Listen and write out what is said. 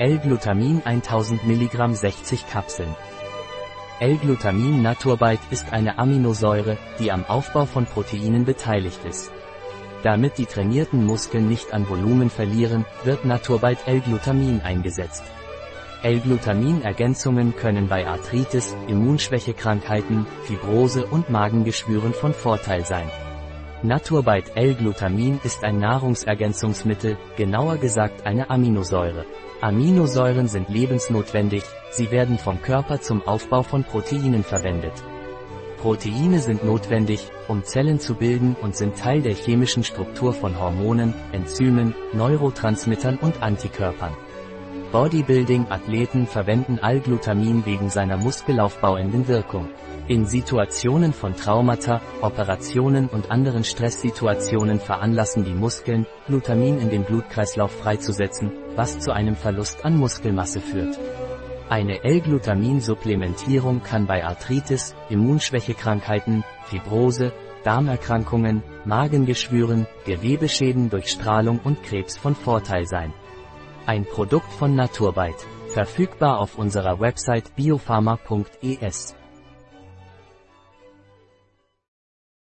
L-Glutamin 1000 mg 60 Kapseln. L-Glutamin Naturbite ist eine Aminosäure, die am Aufbau von Proteinen beteiligt ist. Damit die trainierten Muskeln nicht an Volumen verlieren, wird Naturbite L-Glutamin eingesetzt. L-Glutamin-Ergänzungen können bei Arthritis, Immunschwächekrankheiten, Fibrose und Magengeschwüren von Vorteil sein. Naturbite L-Glutamin ist ein Nahrungsergänzungsmittel, genauer gesagt eine Aminosäure. Aminosäuren sind lebensnotwendig, sie werden vom Körper zum Aufbau von Proteinen verwendet. Proteine sind notwendig, um Zellen zu bilden und sind Teil der chemischen Struktur von Hormonen, Enzymen, Neurotransmittern und Antikörpern. Bodybuilding-Athleten verwenden Allglutamin wegen seiner muskelaufbauenden Wirkung. In Situationen von Traumata, Operationen und anderen Stresssituationen veranlassen die Muskeln, Glutamin in den Blutkreislauf freizusetzen, was zu einem Verlust an Muskelmasse führt. Eine L-Glutamin-Supplementierung kann bei Arthritis, Immunschwächekrankheiten, Fibrose, Darmerkrankungen, Magengeschwüren, Gewebeschäden durch Strahlung und Krebs von Vorteil sein. Ein Produkt von Naturbite. Verfügbar auf unserer Website biopharma.es.